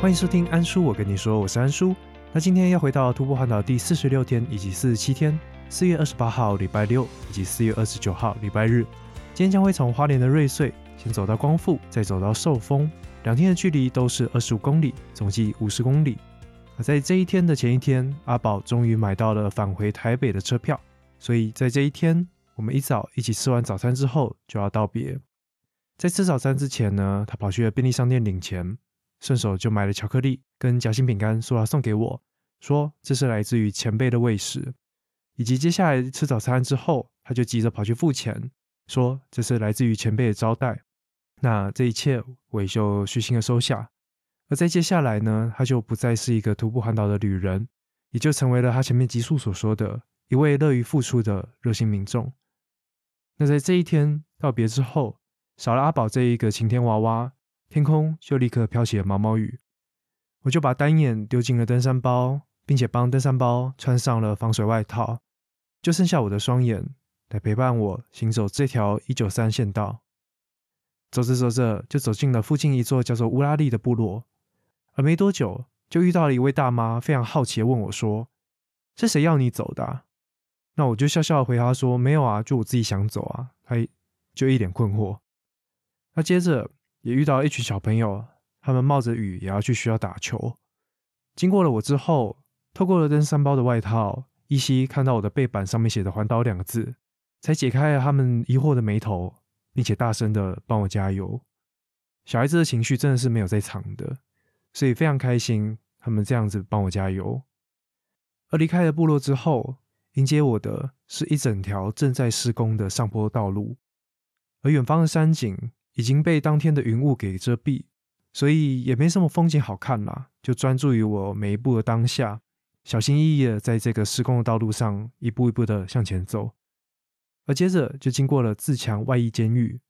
欢迎收听安叔，我跟你说，我是安叔。那今天要回到徒步环岛第四十六天以及四十七天，四月二十八号礼拜六以及四月二十九号礼拜日。今天将会从花莲的瑞穗先走到光复，再走到寿丰，两天的距离都是二十五公里，总计五十公里。而在这一天的前一天，阿宝终于买到了返回台北的车票，所以在这一天，我们一早一起吃完早餐之后就要道别。在吃早餐之前呢，他跑去了便利商店领钱。顺手就买了巧克力跟夹心饼干，说要送给我，说这是来自于前辈的喂食。以及接下来吃早餐之后，他就急着跑去付钱，说这是来自于前辈的招待。那这一切我也就虚心的收下。而在接下来呢，他就不再是一个徒步环岛的旅人，也就成为了他前面急速所说的一位乐于付出的热心民众。那在这一天道别之后，少了阿宝这一个晴天娃娃。天空就立刻飘起了毛毛雨，我就把单眼丢进了登山包，并且帮登山包穿上了防水外套，就剩下我的双眼来陪伴我行走这条一九三县道。走着走着，就走进了附近一座叫做乌拉利的部落，而没多久就遇到了一位大妈，非常好奇的问我说：“是谁要你走的？”那我就笑笑回答说：“没有啊，就我自己想走啊。”他就一脸困惑。那接着。也遇到一群小朋友，他们冒着雨也要去学校打球。经过了我之后，透过了登山包的外套，依稀看到我的背板上面写的“环岛”两个字，才解开了他们疑惑的眉头，并且大声的帮我加油。小孩子的情绪真的是没有在藏的，所以非常开心，他们这样子帮我加油。而离开了部落之后，迎接我的是一整条正在施工的上坡道路，而远方的山景。已经被当天的云雾给遮蔽，所以也没什么风景好看啦。就专注于我每一步的当下，小心翼翼的在这个施工的道路上一步一步的向前走。而接着就经过了自强外衣监狱。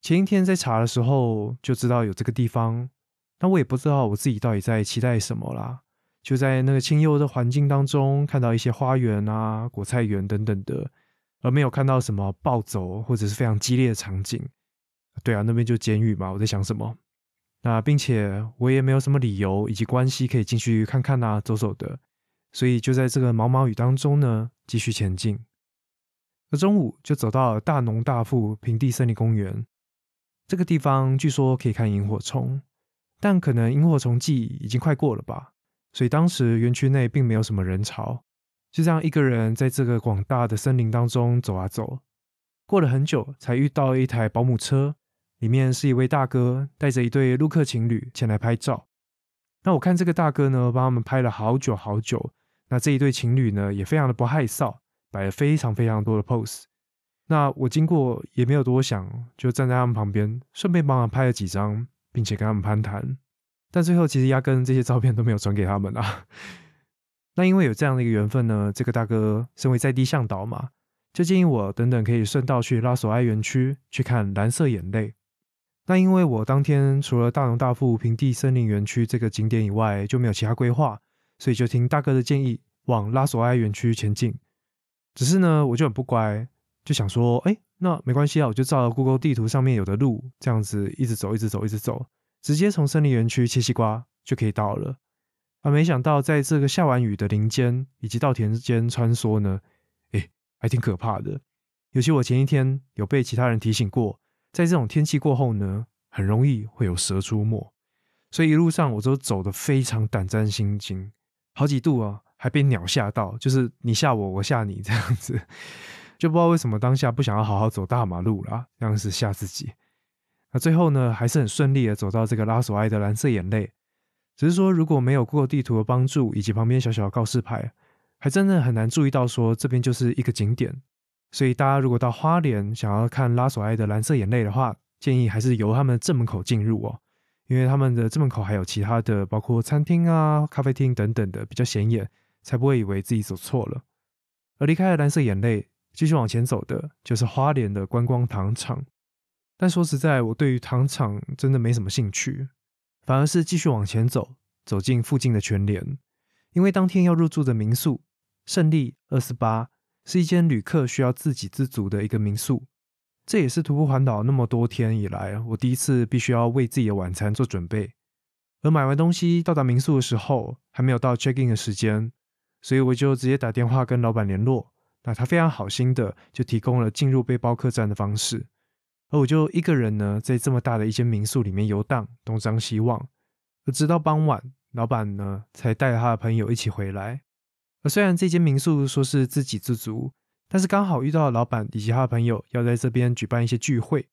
前一天在查的时候就知道有这个地方，但我也不知道我自己到底在期待什么啦。就在那个清幽的环境当中，看到一些花园啊、果菜园等等的，而没有看到什么暴走或者是非常激烈的场景。对啊，那边就监狱嘛。我在想什么？那并且我也没有什么理由以及关系可以进去看看啊，走走的。所以就在这个毛毛雨当中呢，继续前进。而中午就走到了大农大富平地森林公园这个地方，据说可以看萤火虫，但可能萤火虫季已经快过了吧。所以当时园区内并没有什么人潮，就这样一个人在这个广大的森林当中走啊走。过了很久，才遇到一台保姆车。里面是一位大哥带着一对陆客情侣前来拍照。那我看这个大哥呢，帮他们拍了好久好久。那这一对情侣呢，也非常的不害臊，摆了非常非常多的 pose。那我经过也没有多想，就站在他们旁边，顺便帮他们拍了几张，并且跟他们攀谈。但最后其实压根这些照片都没有传给他们啊。那因为有这样的一个缘分呢，这个大哥身为在地向导嘛，就建议我等等可以顺道去拉索埃园区去看蓝色眼泪。那因为我当天除了大农大富平地森林园区这个景点以外，就没有其他规划，所以就听大哥的建议往拉索埃园区前进。只是呢，我就很不乖，就想说，哎，那没关系啊，我就照 Google 地图上面有的路，这样子一直走，一直走，一直走，直接从森林园区切西瓜就可以到了。而没想到在这个下完雨的林间以及稻田间穿梭呢，哎，还挺可怕的。尤其我前一天有被其他人提醒过。在这种天气过后呢，很容易会有蛇出没，所以一路上我都走得非常胆战心惊，好几度啊，还被鸟吓到，就是你吓我，我吓你这样子，就不知道为什么当下不想要好好走大马路啦，这样子吓自己。那最后呢，还是很顺利的走到这个拉索埃的蓝色眼泪，只是说如果没有过地图的帮助，以及旁边小小的告示牌，还真的很难注意到说这边就是一个景点。所以大家如果到花莲想要看拉索埃的蓝色眼泪的话，建议还是由他们正门口进入哦，因为他们的正门口还有其他的，包括餐厅啊、咖啡厅等等的，比较显眼，才不会以为自己走错了。而离开了蓝色眼泪，继续往前走的就是花莲的观光糖厂。但说实在，我对于糖厂真的没什么兴趣，反而是继续往前走，走进附近的全联，因为当天要入住的民宿胜利二四八。是一间旅客需要自给自足的一个民宿，这也是徒步环岛那么多天以来，我第一次必须要为自己的晚餐做准备。而买完东西到达民宿的时候，还没有到 check in 的时间，所以我就直接打电话跟老板联络。那他非常好心的就提供了进入背包客栈的方式，而我就一个人呢，在这么大的一间民宿里面游荡，东张西望。而直到傍晚，老板呢才带着他的朋友一起回来。而虽然这间民宿说是自给自足，但是刚好遇到老板以及他的朋友要在这边举办一些聚会，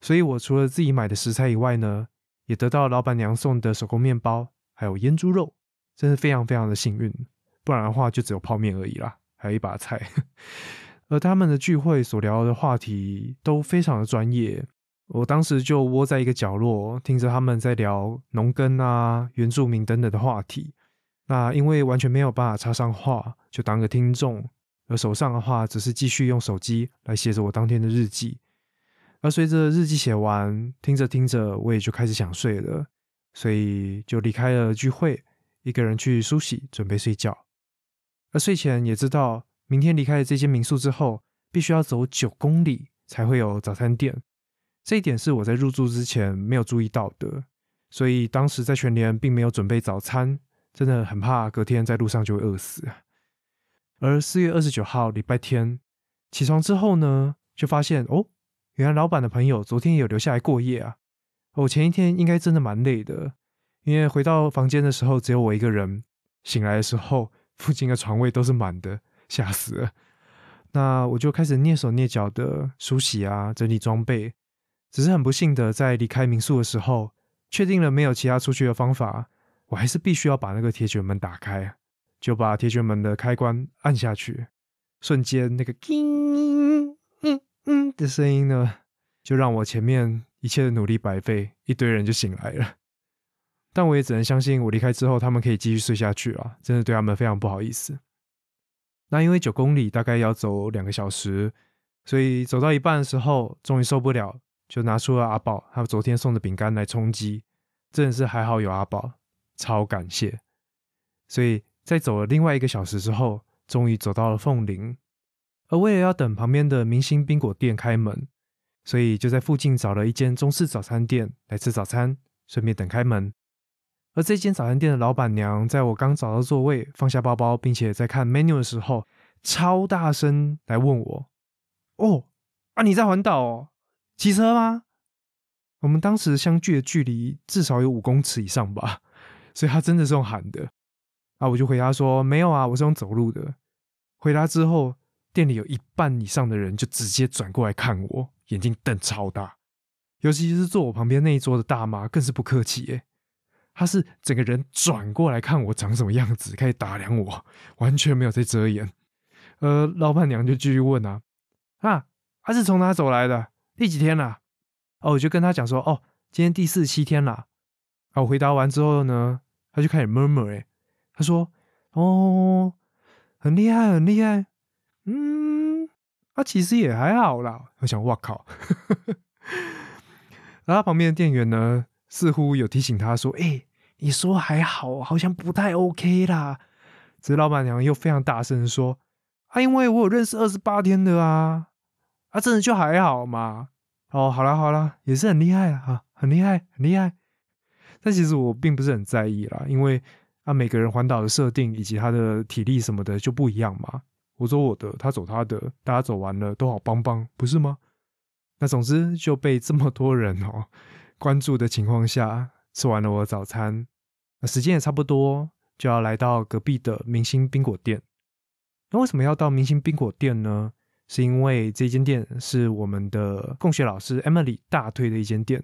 所以我除了自己买的食材以外呢，也得到老板娘送的手工面包，还有腌猪肉，真是非常非常的幸运。不然的话，就只有泡面而已啦。还有一把菜，而他们的聚会所聊的话题都非常的专业。我当时就窝在一个角落，听着他们在聊农耕啊、原住民等等的话题。那因为完全没有办法插上话，就当个听众。而手上的话，只是继续用手机来写着我当天的日记。而随着日记写完，听着听着，我也就开始想睡了，所以就离开了聚会，一个人去梳洗，准备睡觉。而睡前也知道，明天离开了这间民宿之后，必须要走九公里才会有早餐店。这一点是我在入住之前没有注意到的，所以当时在全联并没有准备早餐，真的很怕隔天在路上就会饿死。而四月二十九号礼拜天起床之后呢，就发现哦，原来老板的朋友昨天也有留下来过夜啊。我前一天应该真的蛮累的，因为回到房间的时候只有我一个人，醒来的时候。附近的床位都是满的，吓死了。那我就开始蹑手蹑脚的梳洗啊，整理装备。只是很不幸的，在离开民宿的时候，确定了没有其他出去的方法，我还是必须要把那个铁卷门打开。就把铁卷门的开关按下去，瞬间那个“叮嗯嗯”的声音呢，就让我前面一切的努力白费，一堆人就醒来了。但我也只能相信，我离开之后，他们可以继续睡下去了。真的对他们非常不好意思。那因为九公里大概要走两个小时，所以走到一半的时候，终于受不了，就拿出了阿宝他昨天送的饼干来充饥。真的是还好有阿宝，超感谢。所以在走了另外一个小时之后，终于走到了凤林。而为了要等旁边的明星冰果店开门，所以就在附近找了一间中式早餐店来吃早餐，顺便等开门。而这间早餐店的老板娘，在我刚找到座位、放下包包，并且在看 menu 的时候，超大声来问我：“哦，啊，你在环岛哦？骑车吗？”我们当时相距的距离至少有五公尺以上吧，所以他真的是用喊的。啊，我就回答说：“没有啊，我是用走路的。”回答之后，店里有一半以上的人就直接转过来看我，眼睛瞪超大，尤其是坐我旁边那一桌的大妈，更是不客气耶。他是整个人转过来看我长什么样子，开始打量我，完全没有在遮掩。呃，老板娘就继续问啊，啊，他是从哪走来的？第几天了？哦，我就跟他讲说，哦，今天第四十七天了。啊，我回答完之后呢，他就开始 murmur，哎，他说，哦，很厉害，很厉害，嗯，他其实也还好啦。我想，哇靠，然后旁边的店员呢？似乎有提醒他说：“哎，你说还好，好像不太 OK 啦。”这老板娘又非常大声说：“啊，因为我有认识二十八天的啊，啊，真的就还好嘛。哦，好了好了，也是很厉害啊，很厉害很厉害。但其实我并不是很在意啦，因为啊，每个人环岛的设定以及他的体力什么的就不一样嘛。我走我的，他走他的，大家走完了都好棒棒，不是吗？那总之就被这么多人哦。”关注的情况下，吃完了我的早餐，那时间也差不多，就要来到隔壁的明星冰果店。那为什么要到明星冰果店呢？是因为这间店是我们的共学老师 Emily 大推的一间店。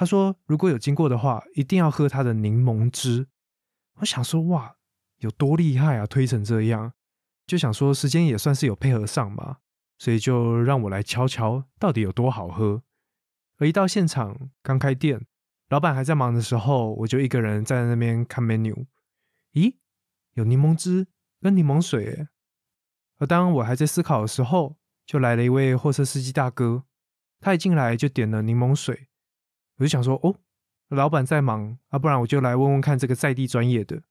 他说，如果有经过的话，一定要喝他的柠檬汁。我想说，哇，有多厉害啊，推成这样，就想说时间也算是有配合上嘛，所以就让我来瞧瞧到底有多好喝。而一到现场，刚开店，老板还在忙的时候，我就一个人站在那边看 menu。咦，有柠檬汁跟柠檬水。而当我还在思考的时候，就来了一位货车司机大哥。他一进来就点了柠檬水。我就想说，哦，老板在忙啊，不然我就来问问看这个在地专业的。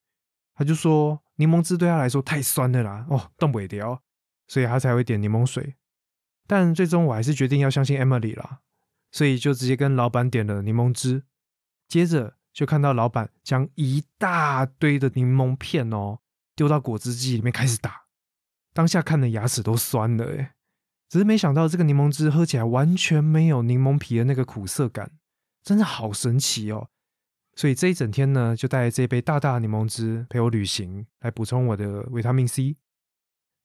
他就说，柠檬汁对他来说太酸了啦，哦，冻不了，所以他才会点柠檬水。但最终我还是决定要相信 Emily 啦。所以就直接跟老板点了柠檬汁，接着就看到老板将一大堆的柠檬片哦丢到果汁机里面开始打，当下看的牙齿都酸了诶只是没想到这个柠檬汁喝起来完全没有柠檬皮的那个苦涩感，真的好神奇哦！所以这一整天呢，就带这杯大大柠檬汁陪我旅行，来补充我的维他命 C。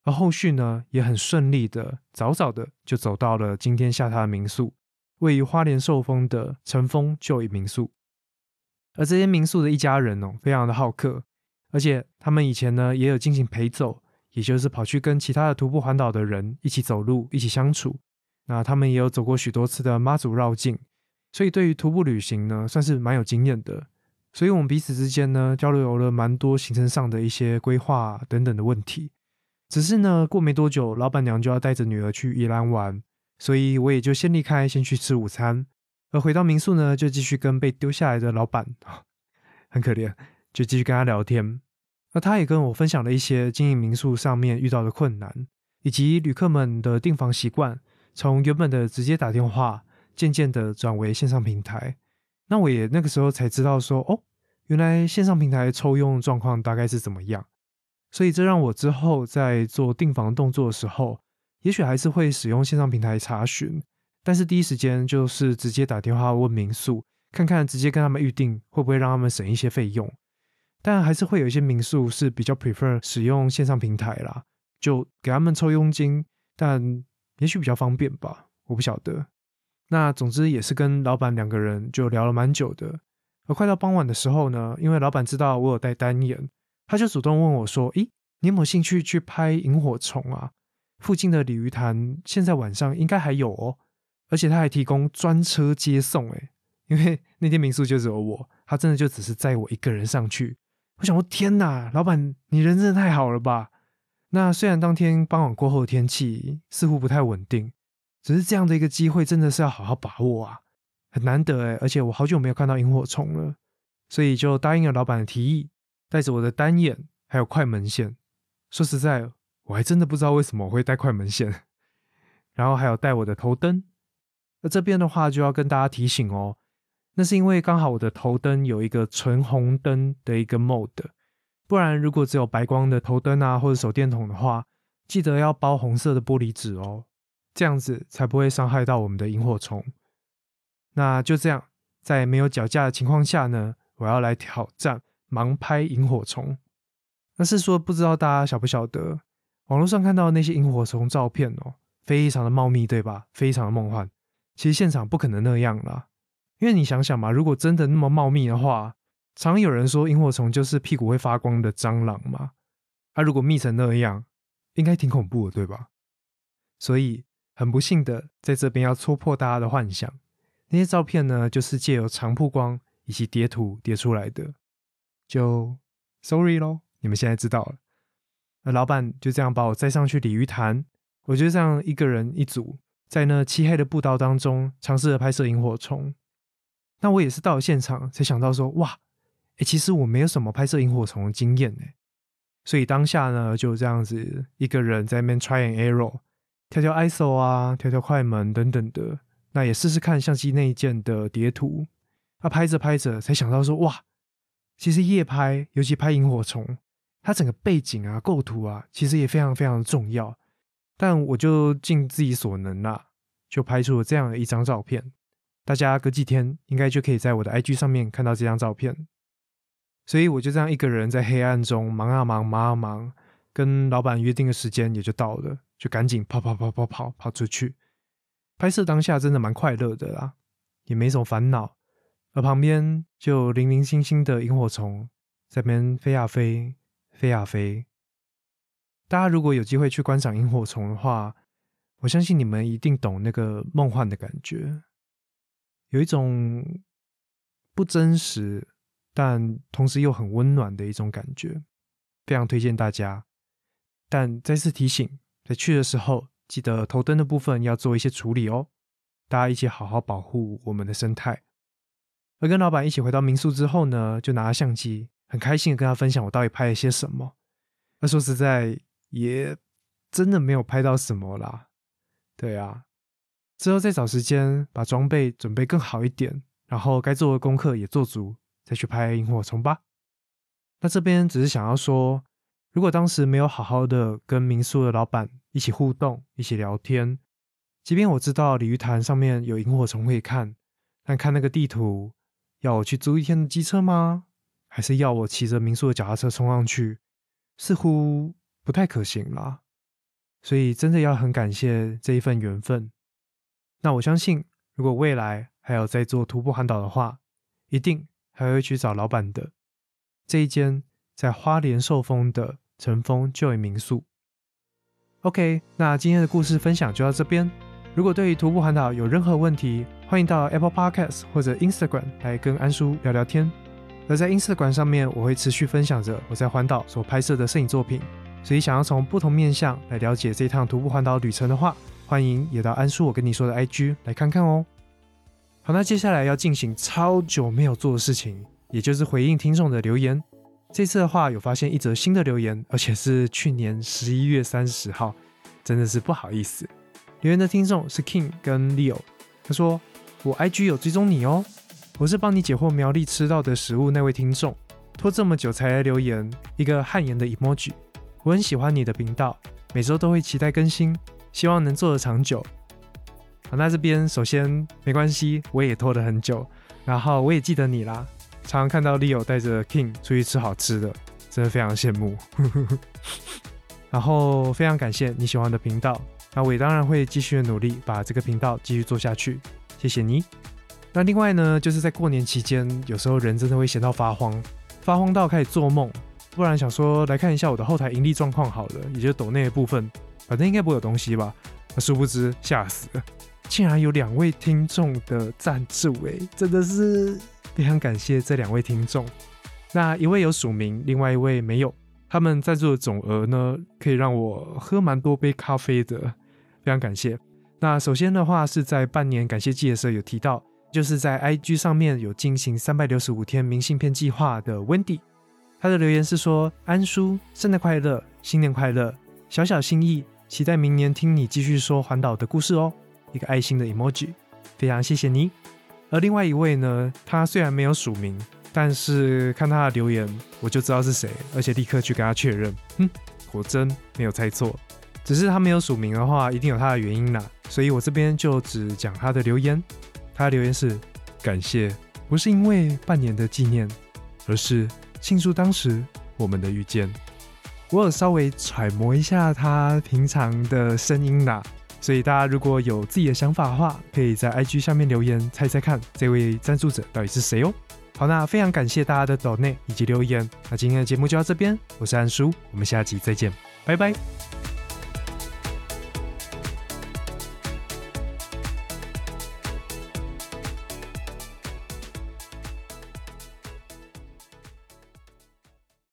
而后续呢，也很顺利的，早早的就走到了今天下榻的民宿，位于花莲寿丰的晨风旧影民宿。而这些民宿的一家人哦，非常的好客，而且他们以前呢也有进行陪走，也就是跑去跟其他的徒步环岛的人一起走路，一起相处。那他们也有走过许多次的妈祖绕境，所以对于徒步旅行呢，算是蛮有经验的。所以我们彼此之间呢，交流了蛮多行程上的一些规划等等的问题。只是呢，过没多久，老板娘就要带着女儿去宜兰玩，所以我也就先离开，先去吃午餐。而回到民宿呢，就继续跟被丢下来的老板，很可怜，就继续跟他聊天。那他也跟我分享了一些经营民宿上面遇到的困难，以及旅客们的订房习惯，从原本的直接打电话，渐渐的转为线上平台。那我也那个时候才知道说，哦，原来线上平台抽佣状况大概是怎么样。所以这让我之后在做订房动作的时候，也许还是会使用线上平台查询。但是第一时间就是直接打电话问民宿，看看直接跟他们预定会不会让他们省一些费用。但还是会有一些民宿是比较 prefer 使用线上平台啦，就给他们抽佣金，但也许比较方便吧，我不晓得。那总之也是跟老板两个人就聊了蛮久的。而快到傍晚的时候呢，因为老板知道我有带单眼，他就主动问我说：“咦，你有没有兴趣去拍萤火虫啊？附近的鲤鱼潭现在晚上应该还有哦。”而且他还提供专车接送，诶，因为那天民宿就只有我，他真的就只是载我一个人上去。我想说，天哪，老板，你人真的太好了吧？那虽然当天傍晚过后天气似乎不太稳定，只是这样的一个机会真的是要好好把握啊，很难得诶，而且我好久没有看到萤火虫了，所以就答应了老板的提议，带着我的单眼还有快门线。说实在，我还真的不知道为什么我会带快门线，然后还有带我的头灯。那这边的话就要跟大家提醒哦，那是因为刚好我的头灯有一个纯红灯的一个 mode，不然如果只有白光的头灯啊或者手电筒的话，记得要包红色的玻璃纸哦，这样子才不会伤害到我们的萤火虫。那就这样，在没有脚架的情况下呢，我要来挑战盲拍萤火虫。那是说不知道大家晓不晓得，网络上看到那些萤火虫照片哦，非常的茂密，对吧？非常的梦幻。其实现场不可能那样啦，因为你想想嘛，如果真的那么茂密的话，常有人说萤火虫就是屁股会发光的蟑螂嘛。它如果密成那样，应该挺恐怖的，对吧？所以很不幸的，在这边要戳破大家的幻想，那些照片呢，就是借由长曝光以及叠图叠出来的。就 sorry 咯，你们现在知道了。那老板就这样把我载上去鲤鱼潭，我就这样一个人一组。在那漆黑的步道当中，尝试着拍摄萤火虫。那我也是到了现场才想到说，哇，哎，其实我没有什么拍摄萤火虫的经验呢。所以当下呢，就这样子一个人在那边 try and error，调调 ISO 啊，调调快门等等的。那也试试看相机内建的叠图。啊，拍着拍着才想到说，哇，其实夜拍，尤其拍萤火虫，它整个背景啊、构图啊，其实也非常非常的重要。但我就尽自己所能啦，就拍出了这样的一张照片。大家隔几天应该就可以在我的 IG 上面看到这张照片。所以我就这样一个人在黑暗中忙啊忙，忙啊忙，跟老板约定的时间也就到了，就赶紧跑跑跑跑跑跑出去。拍摄当下真的蛮快乐的啦，也没什么烦恼。而旁边就零零星星的萤火虫在边飞啊飞，飞啊飞。大家如果有机会去观赏萤火虫的话，我相信你们一定懂那个梦幻的感觉，有一种不真实但同时又很温暖的一种感觉，非常推荐大家。但再次提醒，在去的时候记得头灯的部分要做一些处理哦。大家一起好好保护我们的生态。而跟老板一起回到民宿之后呢，就拿了相机，很开心的跟他分享我到底拍了些什么。那说实在。也真的没有拍到什么啦，对啊，之后再找时间把装备准备更好一点，然后该做的功课也做足，再去拍萤火虫吧。那这边只是想要说，如果当时没有好好的跟民宿的老板一起互动、一起聊天，即便我知道鲤鱼潭上面有萤火虫可以看，但看那个地图，要我去租一天的机车吗？还是要我骑着民宿的脚踏车冲上去？似乎不太可行啦。所以真的要很感谢这一份缘分。那我相信，如果未来还有在做徒步环岛的话，一定还会去找老板的。这一间在花莲受封的乘风 Joy 民宿。OK，那今天的故事分享就到这边。如果对于徒步环岛有任何问题，欢迎到 Apple Podcast 或者 Instagram 来跟安叔聊聊天。而在 Instagram 上面，我会持续分享着我在环岛所拍摄的摄影作品。所以想要从不同面向来了解这趟徒步环岛旅程的话，欢迎也到安叔我跟你说的 IG 来看看哦。好，那接下来要进行超久没有做的事情。也就是回应听众的留言，这次的话有发现一则新的留言，而且是去年十一月三十号，真的是不好意思。留言的听众是 King 跟 Leo，他说我 IG 有追踪你哦，我是帮你解惑苗栗吃到的食物那位听众，拖这么久才来留言，一个汗颜的 emoji。我很喜欢你的频道，每周都会期待更新，希望能做得长久。好，那这边首先没关系，我也拖了很久，然后我也记得你啦。常常看到 Leo 带着 King 出去吃好吃的，真的非常羡慕。然后非常感谢你喜欢的频道，那我也当然会继续努力把这个频道继续做下去。谢谢你。那另外呢，就是在过年期间，有时候人真的会闲到发慌，发慌到开始做梦。不然想说来看一下我的后台盈利状况好了，也就抖内的部分，反正应该不会有东西吧？那殊不知吓死了，竟然有两位听众的赞助，哎，真的是。非常感谢这两位听众，那一位有署名，另外一位没有。他们赞助的总额呢，可以让我喝蛮多杯咖啡的，非常感谢。那首先的话是在半年感谢季的时候有提到，就是在 IG 上面有进行三百六十五天明信片计划的 Wendy，他的留言是说：安叔，圣诞快乐，新年快乐，小小心意，期待明年听你继续说环岛的故事哦。一个爱心的 emoji，非常谢谢你。而另外一位呢，他虽然没有署名，但是看他的留言，我就知道是谁，而且立刻去跟他确认。哼，果真没有猜错，只是他没有署名的话，一定有他的原因啦。所以我这边就只讲他的留言。他的留言是：感谢，不是因为半年的纪念，而是庆祝当时我们的遇见。我有稍微揣摩一下他平常的声音啦。所以大家如果有自己的想法的话，可以在 IG 下面留言，猜猜看这位赞助者到底是谁哦。好，那非常感谢大家的抖内以及留言。那今天的节目就到这边，我是安叔，我们下集再见，拜拜。